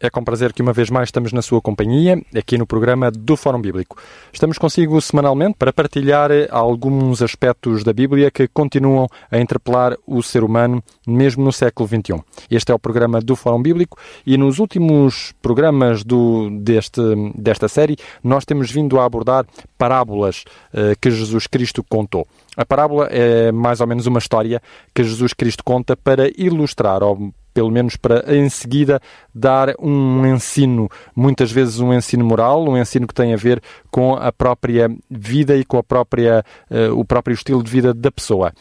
é com prazer que uma vez mais estamos na sua companhia, aqui no programa do Fórum Bíblico. Estamos consigo semanalmente para partilhar alguns aspectos da Bíblia que continuam a interpelar o ser humano, mesmo no século XXI. Este é o programa do Fórum Bíblico e nos últimos programas do, deste, desta série nós temos vindo a abordar parábolas uh, que Jesus Cristo contou. A parábola é mais ou menos uma história que Jesus Cristo conta para ilustrar, ou pelo menos para em seguida dar um ensino, muitas vezes um ensino moral, um ensino que tem a ver com a própria vida e com a própria, uh, o próprio estilo de vida da pessoa.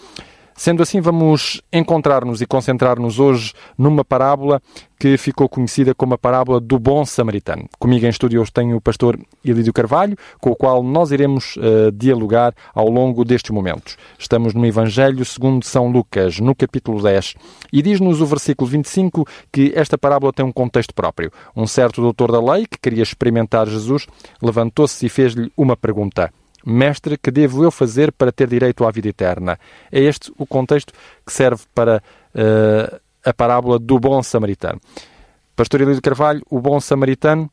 Sendo assim, vamos encontrar-nos e concentrar-nos hoje numa parábola que ficou conhecida como a parábola do bom samaritano. Comigo em estúdio hoje tenho o pastor Ilídio Carvalho, com o qual nós iremos uh, dialogar ao longo destes momentos. Estamos no Evangelho segundo São Lucas, no capítulo 10, e diz-nos o versículo 25 que esta parábola tem um contexto próprio. Um certo doutor da lei, que queria experimentar Jesus, levantou-se e fez-lhe uma pergunta. Mestre, que devo eu fazer para ter direito à vida eterna? É este o contexto que serve para uh, a parábola do bom samaritano. Pastor Elídio Carvalho, o bom samaritano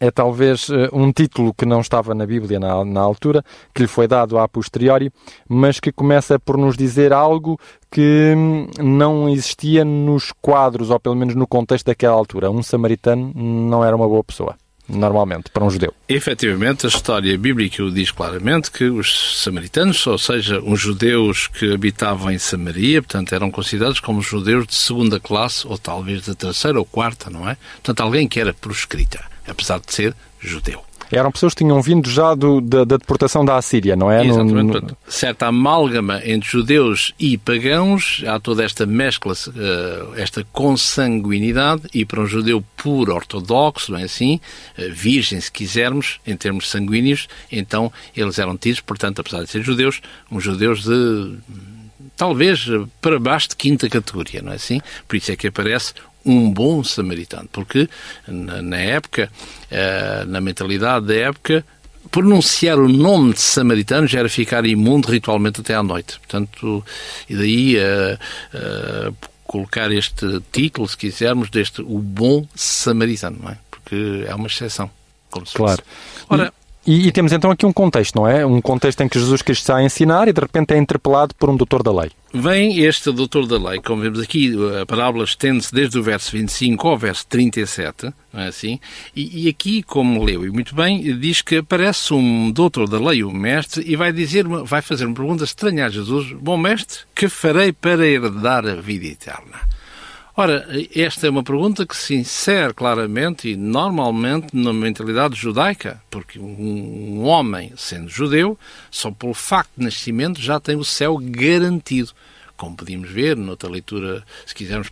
é talvez uh, um título que não estava na Bíblia na, na, altura, que lhe foi dado a posteriori, mas que começa por nos dizer algo que hum, não existia nos quadros, ou pelo menos no contexto daquela altura. Um samaritano não era uma boa pessoa normalmente, para um judeu. Efetivamente, a história bíblica diz claramente que os samaritanos, ou seja, os judeus que habitavam em Samaria, portanto, eram considerados como judeus de segunda classe, ou talvez de terceira ou quarta, não é? Portanto, alguém que era proscrita, apesar de ser judeu. Eram pessoas que tinham vindo já do, da, da, deportação da Assíria, não é? Exatamente. No, Certa amálgama entre judeus e pagãos, há toda esta mescla, uh, esta consanguinidade, e para um judeu puro, ortodoxo, não é assim, uh, virgem, se quisermos, em termos sanguíneos, então eles eram tidos, portanto, apesar de serem judeus, uns judeus de talvez para baixo de quinta categoria, não é assim? Por isso é que aparece um bom samaritano, porque na, época, uh, na mentalidade da época, pronunciar o nome de samaritano já era ficar imundo ritualmente até à noite. Portanto, e daí uh, uh, colocar este título, se quisermos, deste o bom samaritano, não é? Porque é uma exceção. Claro. Fosse. Ora, e, e, temos então aqui um contexto, não é? Um contexto em que Jesus Cristo está a ensinar e de repente é interpelado por um doutor da lei. Vem este doutor da lei, como vemos aqui, a parábola estende-se desde o verso 25 ao verso 37, não é assim? E, e, aqui, como leu e muito bem, diz que aparece um doutor da lei, o mestre, e vai dizer, vai fazer uma pergunta estranha a Jesus: Bom mestre, que farei para herdar a vida eterna? Ora, esta é uma pergunta que se insere claramente e normalmente na mentalidade judaica, porque um homem, sendo judeu, só pelo facto de nascimento já tem o céu garantido. Como podíamos ver noutra leitura, se quisermos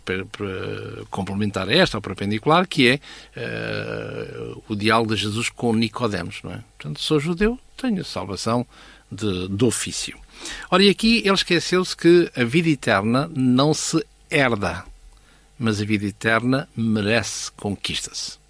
complementar esta, ou perpendicular, que é uh, o diálogo de Jesus com Nicodemos, não é? Portanto, sou judeu, tenho a salvação de, de ofício. Ora, e aqui ele esqueceu-se que a vida eterna não se herda mas a vida eterna merece conquista-se.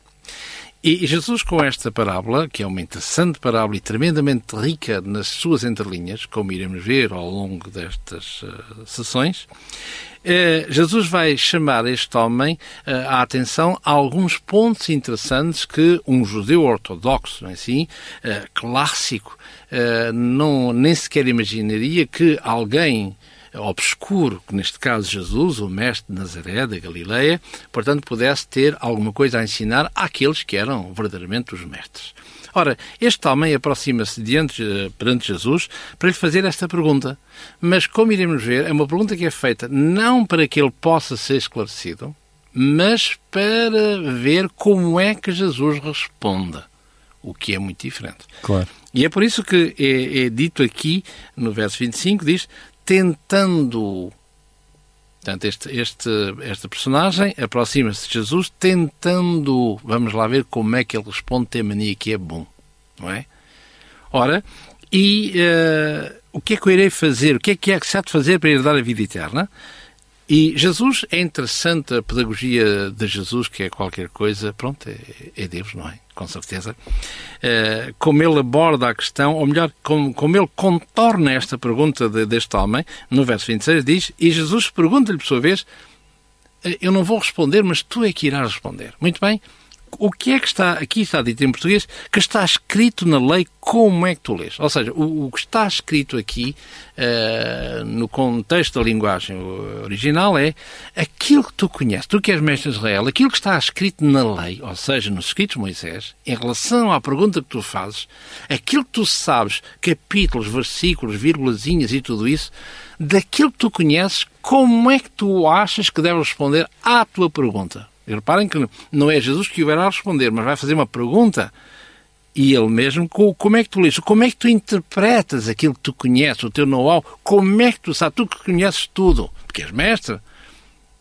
E Jesus, com esta parábola, que é uma interessante parábola e tremendamente rica nas suas entrelinhas, como iremos ver ao longo destas uh, sessões, uh, Jesus vai chamar este homem uh, a atenção a alguns pontos interessantes que um judeu ortodoxo, é assim, clássico, não, nem sequer imaginaria que alguém obscuro, que neste caso Jesus, o mestre de Nazaré, da Galileia, portanto, pudesse ter alguma coisa a ensinar àqueles que eram verdadeiramente os mestres. Ora, este homem aproxima-se diante, eh, perante Jesus para lhe fazer esta pergunta. Mas, como iremos ver, é uma pergunta que é feita não para que ele possa ser esclarecido, mas para ver como é que Jesus responde. O que é muito diferente. Claro. E é por isso que é, é dito aqui, no verso 25, diz: tentando. Portanto, este, este, esta personagem aproxima-se de Jesus tentando. Vamos lá ver como é que ele responde. Tem mania que é bom, não é? Ora, e uh, o que é que eu irei fazer? O que é que é que se há de fazer para herdar a vida eterna? E Jesus, é interessante a pedagogia de Jesus, que é qualquer coisa, pronto, é, é Deus, não é? Com certeza. Uh, como ele aborda a questão, ou melhor, como, como ele contorna esta pergunta de, deste homem, no verso 26 diz, e Jesus pergunta-lhe por sua vez, eh, eu não vou responder, mas tu é que irás responder. Muito bem, o que é que está, aqui está dito em português, que está escrito na lei, como é que tu lês? Ou seja, o, o que está escrito aqui, uh, no contexto da linguagem original, é aquilo que tu conheces, tu que és mestre de Israel, aquilo que está escrito na lei, ou seja, nos escritos de Moisés, em relação à pergunta que tu fazes, aquilo que tu sabes, capítulos, versículos, vírgulazinhas e tudo isso, daquilo que tu conheces, como é que tu achas que deves responder à tua pergunta? E reparem que não é Jesus que o irá responder, mas vai fazer uma pergunta e ele mesmo, como é que tu lês? Como é que tu interpretas aquilo que tu conheces, o teu know-how? Como é que tu sabes? Tu que conheces tudo, porque és mestre.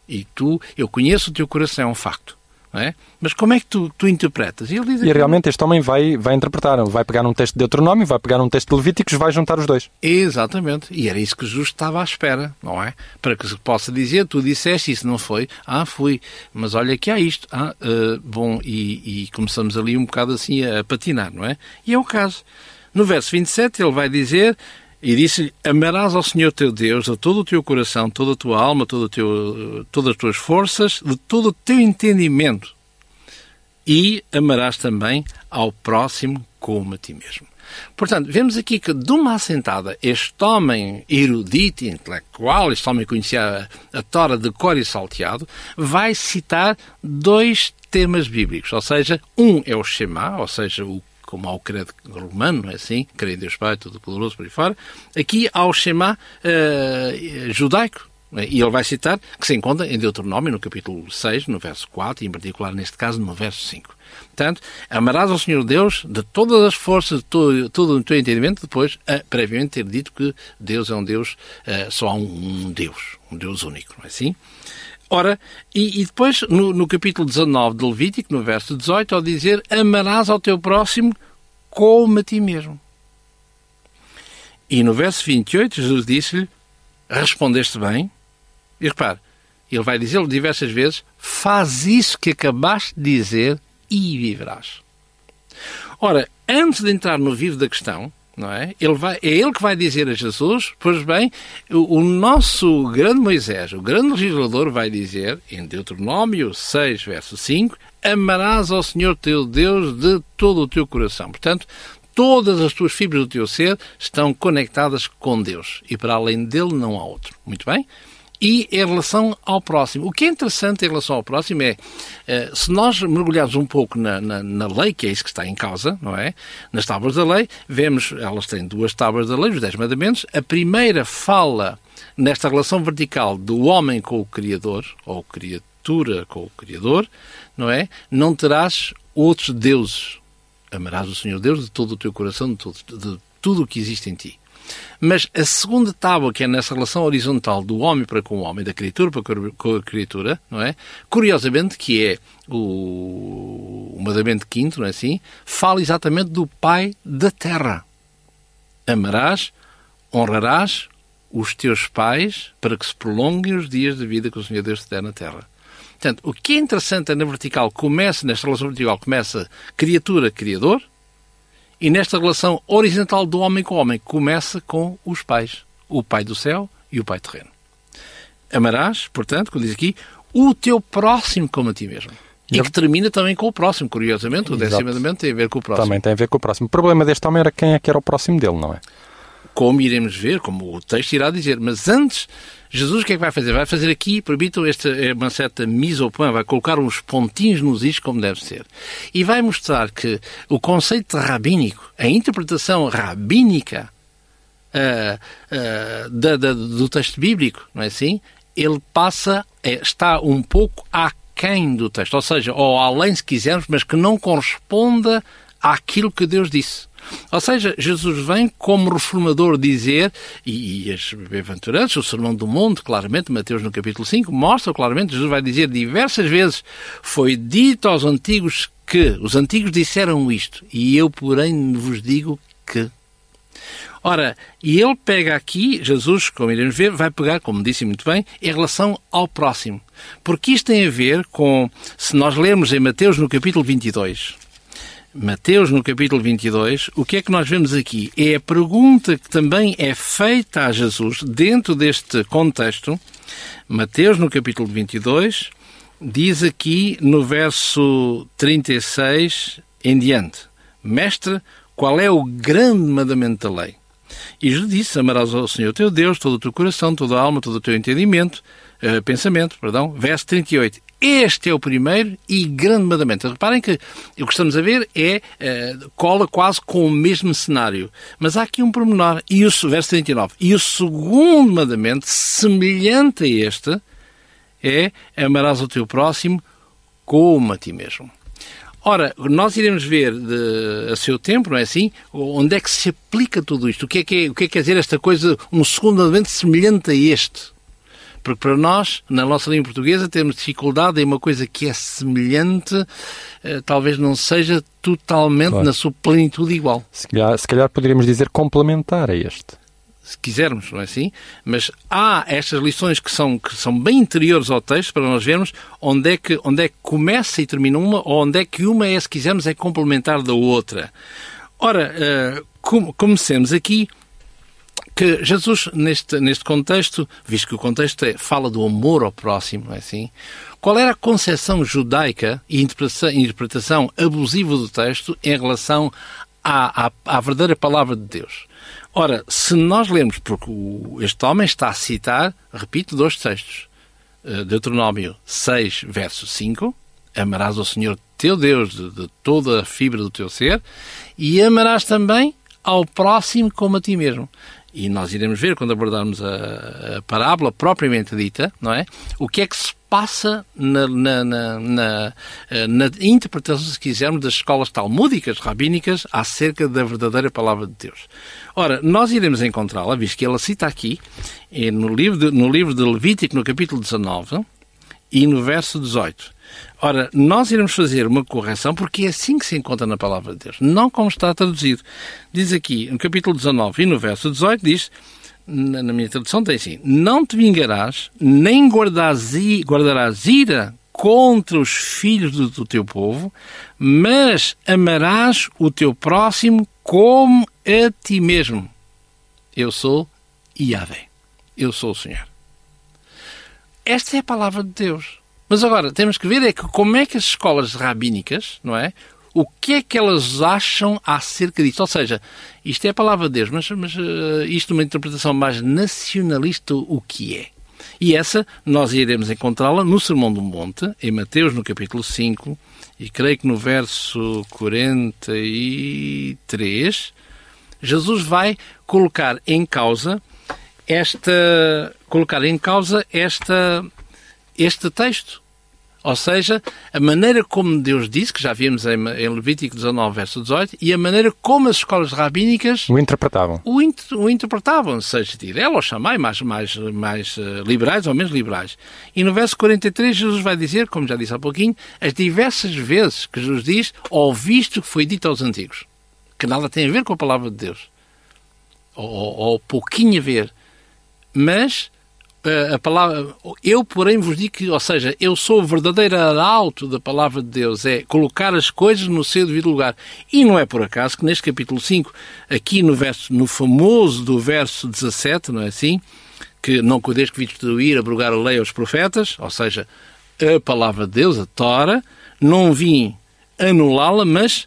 E tu, eu conheço o teu coração, é um facto. É? Mas como é que tu, tu interpretas? E, ele diz e realmente este homem vai, vai interpretar, vai pegar um texto de Deuteronômio, vai pegar um texto de Levíticos, vai juntar os dois. Exatamente. E era isso que Jesus estava à espera, não é? Para que se possa dizer, tu disseste isso, não foi? Ah, fui. Mas olha que há isto. Ah, uh, bom, e, e começamos ali um bocado assim a, a patinar, não é? E é o caso. No verso 27 ele vai dizer, e disse-lhe: Amarás ao Senhor teu Deus de todo o teu coração, toda a tua alma, todo teu, todas as tuas forças, de todo o teu entendimento. E amarás também ao próximo como a ti mesmo. Portanto, vemos aqui que de uma assentada, este homem erudito, intelectual, este homem que conhecia a, a Tora de cor e salteado, vai citar dois temas bíblicos, ou seja, um é o Shema, ou seja, o como ao credo romano, é assim? Creio em Deus Pai, Todo-Poderoso, por aí fora. Aqui há o Shema uh, judaico, é? e ele vai citar, que se encontra em Deuteronômio, no capítulo 6, no verso 4, e em particular, neste caso, no verso 5. Portanto, amarás ao Senhor Deus de todas as forças, de todo o teu entendimento, depois, a, previamente, ter dito que Deus é um Deus, uh, só há um, um, Deus, um Deus único, não é assim? Ora, e, e depois, no, no, capítulo 19 de Levítico, no verso 18, ao dizer: Amarás ao teu próximo como a ti mesmo. E no verso 28, Jesus disse-lhe: Respondeste bem. E repare, ele vai dizer-lhe diversas vezes: Faz isso que acabaste de dizer e viverás. Ora, antes de entrar no vivo da questão, não é? Ele vai, é ele que vai dizer a Jesus, pois bem, o, o, nosso grande Moisés, o grande legislador, vai dizer, em Deuteronômio 6, verso 5, amarás ao Senhor teu Deus de todo o teu coração. Portanto, todas as tuas fibras do teu ser estão conectadas com Deus e para além dele não há outro. Muito bem? E em relação ao próximo. O que é interessante em relação ao próximo é, eh, se nós mergulharmos um pouco na, na, na, lei, que é isso que está em causa, não é? Nas tábuas da lei, vemos, elas têm duas tábuas da lei, os Dez Mandamentos. A primeira fala nesta relação vertical do homem com o Criador, ou criatura com o Criador, não é? Não terás outros deuses. Amarás o Senhor Deus de todo o teu coração, de, todo, de tudo o que existe em ti. Mas a segunda tábua, que é nessa relação horizontal do homem para com o homem, da criatura para com a criatura, não é? Curiosamente, que é o, o mandamento quinto, não é assim? Fala exatamente do Pai da terra. Amarás, honrarás os teus pais para que se prolonguem os dias de vida que o Senhor Deus te der na terra. Portanto, o que é interessante é na vertical, começa, nesta relação vertical, começa criatura-criador, e nesta relação horizontal do homem com o homem, começa com os pais, o pai do céu e o pai terreno. Amarás, portanto, como diz aqui, o teu próximo como a ti mesmo. E que termina também com o próximo, curiosamente. O décimo mandamento tem a ver com o próximo. Também tem a ver com o próximo. O problema deste homem era quem é que era o próximo dele, não é? Como iremos ver, como o texto irá dizer. Mas antes Jesus o que é que vai fazer? Vai fazer aqui, permitam, esta, é uma certa mise au point, vai colocar uns pontinhos nos is como deve ser. E vai mostrar que o conceito rabínico, a interpretação rabínica uh, uh, da, da, do texto bíblico, não é assim? Ele passa, é, está um pouco aquém do texto, ou seja, ou além se quisermos, mas que não corresponda àquilo que Deus disse. Ou seja, Jesus vem como reformador dizer, e, e as bem-aventuranças, o Sermão do Monte, claramente, Mateus no capítulo 5, mostra claramente, Jesus vai dizer diversas vezes, foi dito aos antigos que, os antigos disseram isto, e eu, porém, vos digo que. Ora, e ele pega aqui, Jesus, como iremos ver, vai pegar, como disse muito bem, em relação ao próximo. Porque isto tem a ver com, se nós lermos em Mateus no capítulo 22, Mateus, no capítulo 22, o que é que nós vemos aqui? É a pergunta que também é feita a Jesus dentro deste contexto. Mateus, no capítulo 22, diz aqui no verso 36 em diante: Mestre, qual é o grande mandamento da lei? E Jesus disse: Amarás ao Senhor teu Deus, todo o teu coração, toda a alma, todo o teu entendimento, uh, pensamento, perdão. Verso 38. Este é o primeiro e grande mandamento. Reparem que o que estamos a ver é uh, cola quase com o mesmo cenário. Mas há aqui um pormenor. E o, verso 39. E o segundo mandamento, semelhante a este, é amarás o teu próximo como a ti mesmo. Ora, nós iremos ver de, a seu tempo, não é assim? Onde é que se aplica tudo isto? O que é que, é, o que, é que quer dizer esta coisa, um segundo mandamento semelhante a este? Porque para nós, na nossa língua portuguesa, temos dificuldade em uma coisa que é semelhante, eh, talvez não seja totalmente claro. na sua plenitude igual. Se calhar, se calhar poderíamos dizer complementar a este se quisermos, não é assim? Mas há estas lições que são, que são bem interiores ao texto para nós vermos onde é, que, onde é que começa e termina uma, ou onde é que uma é, se quisermos, é complementar da outra. Ora, uh, comecemos aqui que Jesus, neste, neste contexto, visto que o contexto é, fala do amor ao próximo, não é assim? Qual era a concepção judaica e interpretação, interpretação abusiva do texto em relação à, à, à verdadeira palavra de Deus? Ora, se nós lemos, porque este homem está a citar, repito, dois textos. Eh, Deuteronômio 6, verso 5, amarás ao Senhor teu Deus de, de toda a fibra do teu ser, e amarás também ao próximo como a ti mesmo e nós iremos ver quando abordarmos a, a, parábola propriamente dita, não é? O que é que se passa na, na, na, na, eh, na interpretação, se quisermos, das escolas talmúdicas, rabínicas, acerca da verdadeira palavra de Deus. Ora, nós iremos encontrá-la, visto que ela cita aqui, eh, no livro de, no livro de Levítico, no capítulo 19, e no verso 18. Ora, nós iremos fazer uma correção porque é assim que se encontra na palavra de Deus, não como está traduzido. Diz aqui, no capítulo 19 e no verso 18, diz, na, minha tradução tem assim, não te vingarás, nem guardarás, ira contra os filhos do, do teu povo, mas amarás o teu próximo como a ti mesmo. Eu sou Yahvé. Eu sou o Senhor. Esta é a palavra de Deus. Mas agora, temos que ver é que como é que as escolas rabínicas, não é? O que é que elas acham acerca disto? Ou seja, isto é a palavra de Deus, mas, mas uh, isto uma interpretação mais nacionalista, o que é? E essa nós iremos encontrá-la no Sermão do Monte, em Mateus, no capítulo 5, e creio que no verso 43, Jesus vai colocar em causa esta colocar em causa esta este texto. Ou seja, a maneira como Deus disse, que já vimos em, Levítico 19, verso 18, e a maneira como as escolas rabínicas o interpretavam. O, o interpretavam, seja Tirel ou Chamai, mais, mais, mais uh, liberais ou menos liberais. E no verso 43, Jesus vai dizer, como já disse há pouquinho, as diversas vezes que Jesus diz, ouviste o que foi dito aos antigos, que nada tem a ver com a palavra de Deus, ou, ou, ou pouquinho a ver, mas a palavra, eu porém vos digo que, ou seja, eu sou o verdadeiro arauto da palavra de Deus, é colocar as coisas no seu devido lugar. E não é por acaso que neste capítulo 5, aqui no verso, no famoso do verso 17, não é assim? Que não cuideis que vi destruir, abrogar a lei aos profetas, ou seja, a palavra de Deus, a Tora, não vim anulá-la, mas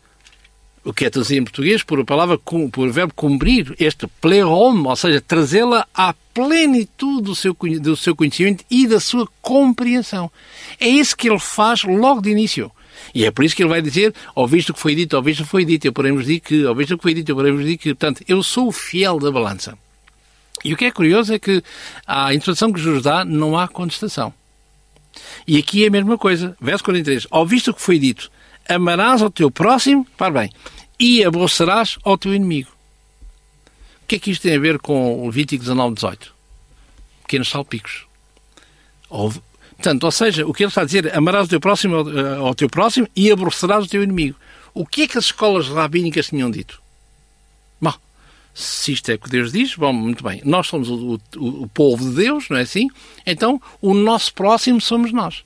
o que é trazer em português por a palavra, por o verbo cumprir, este pleroma, ou seja, trazê-la à plenitude do seu, do seu conhecimento e da sua compreensão. É isso que ele faz logo de início. E é por isso que ele vai dizer, ouviste o que foi dito, ouviste o que foi dito, eu porém vos digo que, ouviste o que foi dito, eu porém vos digo que, portanto, eu sou o fiel da balança. E o que é curioso é que a introdução que Jesus dá não há contestação. E aqui é a mesma coisa. Verso 43. Ouviste o que foi dito, amarás ao teu próximo, para bem, e aborrecerás ao teu inimigo. O que é que isto tem a ver com o Levítico 19, 18? Pequenos salpicos. Ou, portanto, ou seja, o que ele está a dizer, amarás o teu próximo ao, eh, ao teu próximo e aborrecerás o teu inimigo. O que é que as escolas rabínicas tinham dito? Se isto é o que Deus diz, bom, muito bem, nós somos o, o, o, povo de Deus, não é assim? Então, o nosso próximo somos nós.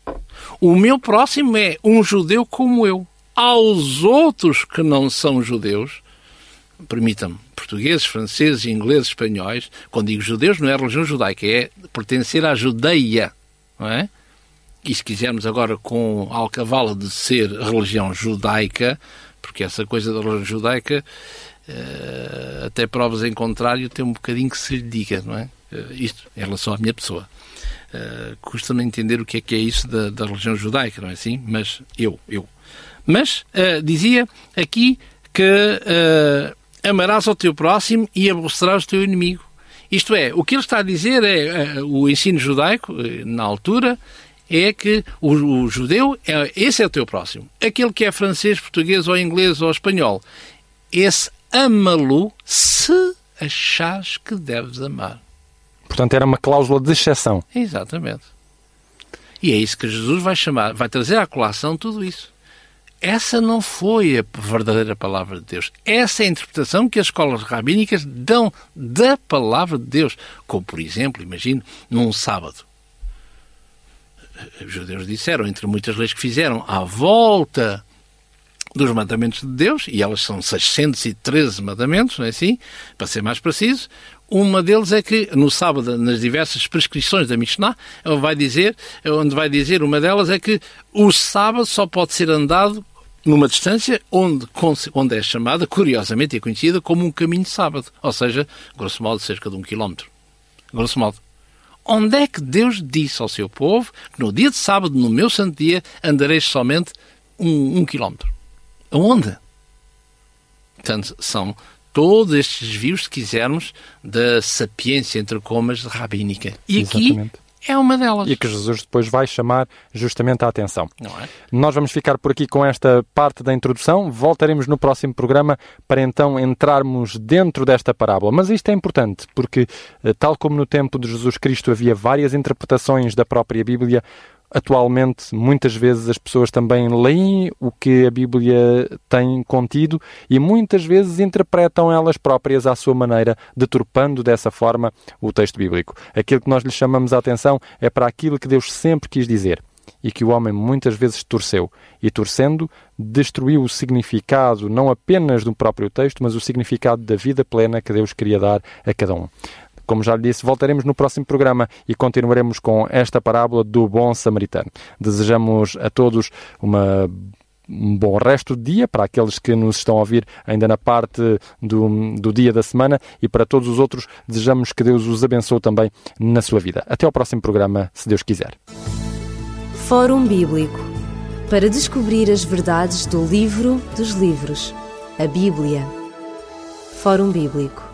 O meu próximo é um judeu como eu. Aos outros que não são judeus, permitam-me, portugueses, franceses, ingleses, espanhóis, quando digo judeus, não é religião judaica, é pertencer à judeia, não é? E se quisermos agora com a alcavala de ser religião judaica, porque essa coisa da religião judaica uh, até provas em contrário, tem um bocadinho que se lhe diga, não é? Uh, isto, em relação à minha pessoa. Uh, Custa-me entender o que é que é isso da, da, religião judaica, não é assim? Mas eu, eu. Mas dizia aqui que amarás ao teu próximo e aborrecerás o teu inimigo. Isto é, o que ele está a dizer é o ensino judaico, na altura, é que o, o, judeu, é, esse é o teu próximo. Aquele que é francês, português ou inglês ou espanhol, esse ama-lo se achares que deves amar. Portanto, era uma cláusula de exceção. Exatamente. E é isso que Jesus vai chamar, vai trazer à colação tudo isso. Essa não foi a verdadeira palavra de Deus. Essa é a interpretação que as escolas rabínicas dão da palavra de Deus. Como, por exemplo, imagino, num sábado. Os judeus disseram, entre muitas leis que fizeram, à volta dos mandamentos de Deus, e elas são 613 mandamentos, não é assim? Para ser mais preciso, uma deles é que no sábado, nas diversas prescrições da Mishnah, vai dizer, onde vai dizer, uma delas é que o sábado só pode ser andado numa distância onde, onde é chamada, curiosamente é conhecida como um caminho sábado, ou seja, grosso modo, cerca de um quilómetro. Grosso modo. Onde é que Deus disse ao seu povo que no dia de sábado, no meu santo dia, andareis somente um, um quilómetro? Aonde? Portanto, são todos estes desvios, se quisermos, da sapiência, entre comas, rabínica. E Exatamente. aqui é uma delas. E que Jesus depois vai chamar justamente a atenção. Não é? Nós vamos ficar por aqui com esta parte da introdução. Voltaremos no próximo programa para então entrarmos dentro desta parábola. Mas isto é importante porque, eh, tal como no tempo de Jesus Cristo havia várias interpretações da própria Bíblia, Atualmente, muitas vezes as pessoas também leem o que a Bíblia tem contido e muitas vezes interpretam elas próprias à sua maneira, deturpando dessa forma o texto bíblico. Aquilo que nós lhe chamamos a atenção é para aquilo que Deus sempre quis dizer e que o homem muitas vezes torceu. E torcendo, destruiu o significado não apenas do próprio texto, mas o significado da vida plena que Deus queria dar a cada um. Como já lhe disse, voltaremos no próximo programa e continuaremos com esta parábola do bom samaritano. Desejamos a todos uma um bom resto de dia para aqueles que nos estão a ouvir ainda na parte do, do dia da semana e para todos os outros desejamos que Deus os abençoe também na sua vida. Até ao próximo programa, se Deus quiser. Fórum Bíblico para descobrir as verdades do livro dos livros, a Bíblia. Fórum Bíblico